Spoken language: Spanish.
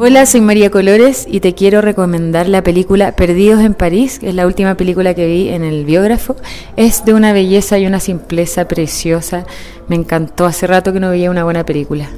Hola, soy María Colores y te quiero recomendar la película Perdidos en París, que es la última película que vi en el biógrafo. Es de una belleza y una simpleza preciosa. Me encantó, hace rato que no veía una buena película.